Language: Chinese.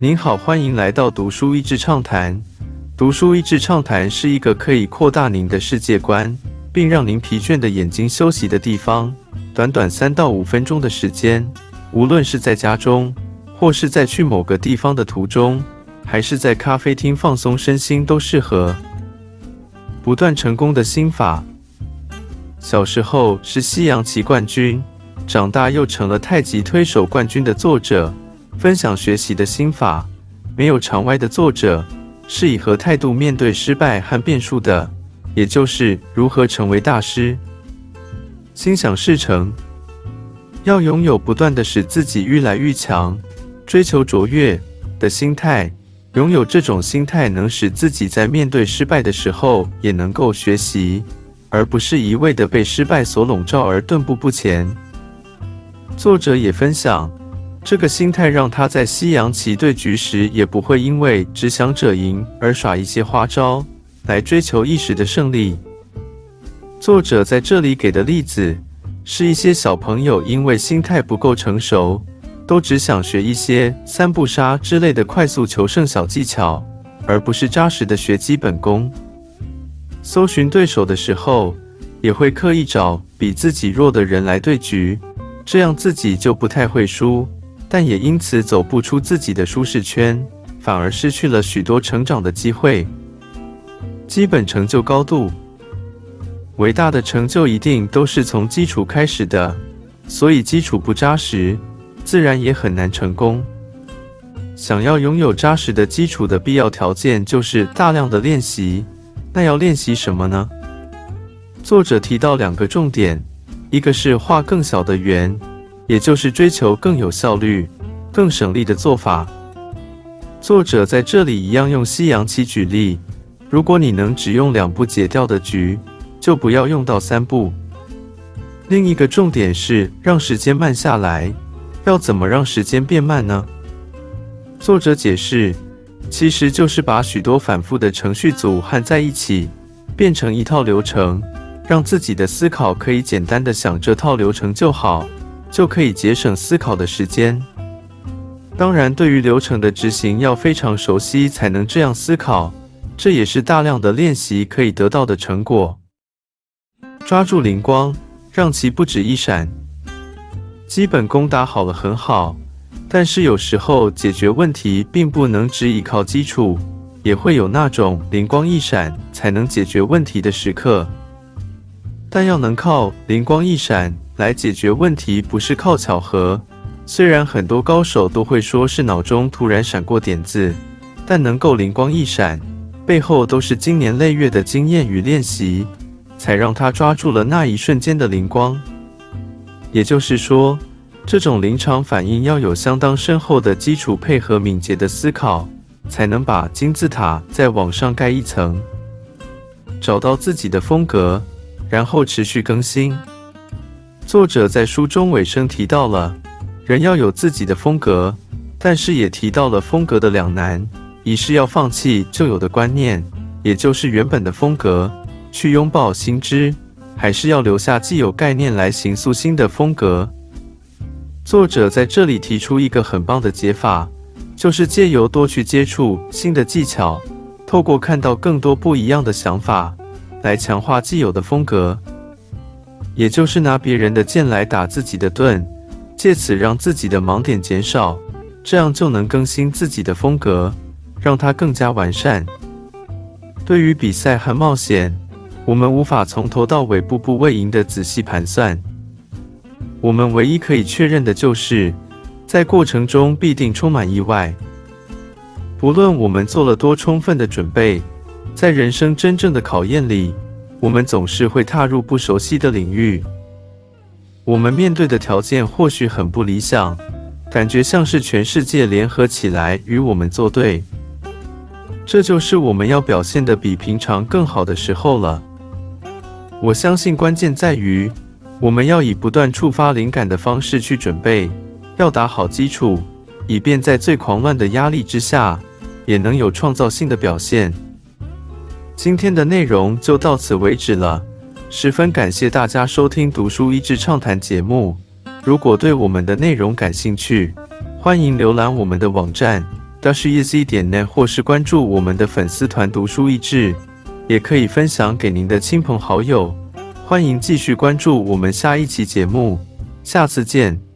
您好，欢迎来到读书益智畅谈。读书益智畅谈是一个可以扩大您的世界观，并让您疲倦的眼睛休息的地方。短短三到五分钟的时间，无论是在家中，或是在去某个地方的途中，还是在咖啡厅放松身心，都适合。不断成功的心法。小时候是西洋棋冠军，长大又成了太极推手冠军的作者，分享学习的心法。没有常歪的作者，是以何态度面对失败和变数的，也就是如何成为大师。心想事成，要拥有不断的使自己愈来愈强，追求卓越的心态。拥有这种心态，能使自己在面对失败的时候，也能够学习。而不是一味的被失败所笼罩而顿步不前。作者也分享，这个心态让他在西洋棋对局时，也不会因为只想者赢而耍一些花招来追求一时的胜利。作者在这里给的例子，是一些小朋友因为心态不够成熟，都只想学一些三步杀之类的快速求胜小技巧，而不是扎实的学基本功。搜寻对手的时候，也会刻意找比自己弱的人来对局，这样自己就不太会输，但也因此走不出自己的舒适圈，反而失去了许多成长的机会。基本成就高度，伟大的成就一定都是从基础开始的，所以基础不扎实，自然也很难成功。想要拥有扎实的基础的必要条件，就是大量的练习。那要练习什么呢？作者提到两个重点，一个是画更小的圆，也就是追求更有效率、更省力的做法。作者在这里一样用西洋棋举例，如果你能只用两步解掉的局，就不要用到三步。另一个重点是让时间慢下来，要怎么让时间变慢呢？作者解释。其实就是把许多反复的程序组合在一起，变成一套流程，让自己的思考可以简单的想这套流程就好，就可以节省思考的时间。当然，对于流程的执行要非常熟悉才能这样思考，这也是大量的练习可以得到的成果。抓住灵光，让其不止一闪。基本功打好了很好。但是有时候解决问题并不能只依靠基础，也会有那种灵光一闪才能解决问题的时刻。但要能靠灵光一闪来解决问题，不是靠巧合。虽然很多高手都会说是脑中突然闪过点子，但能够灵光一闪，背后都是经年累月的经验与练习，才让他抓住了那一瞬间的灵光。也就是说。这种临场反应要有相当深厚的基础，配合敏捷的思考，才能把金字塔再往上盖一层。找到自己的风格，然后持续更新。作者在书中尾声提到了，人要有自己的风格，但是也提到了风格的两难：一是要放弃旧有的观念，也就是原本的风格，去拥抱新知；还是要留下既有概念来形塑新的风格。作者在这里提出一个很棒的解法，就是借由多去接触新的技巧，透过看到更多不一样的想法，来强化既有的风格。也就是拿别人的剑来打自己的盾，借此让自己的盲点减少，这样就能更新自己的风格，让它更加完善。对于比赛和冒险，我们无法从头到尾步步为营的仔细盘算。我们唯一可以确认的就是，在过程中必定充满意外。不论我们做了多充分的准备，在人生真正的考验里，我们总是会踏入不熟悉的领域。我们面对的条件或许很不理想，感觉像是全世界联合起来与我们作对。这就是我们要表现的比平常更好的时候了。我相信关键在于。我们要以不断触发灵感的方式去准备，要打好基础，以便在最狂乱的压力之下，也能有创造性的表现。今天的内容就到此为止了，十分感谢大家收听《读书益智畅谈》节目。如果对我们的内容感兴趣，欢迎浏览我们的网站 d a s h e z 点 net，或是关注我们的粉丝团“读书益智”，也可以分享给您的亲朋好友。欢迎继续关注我们下一期节目，下次见。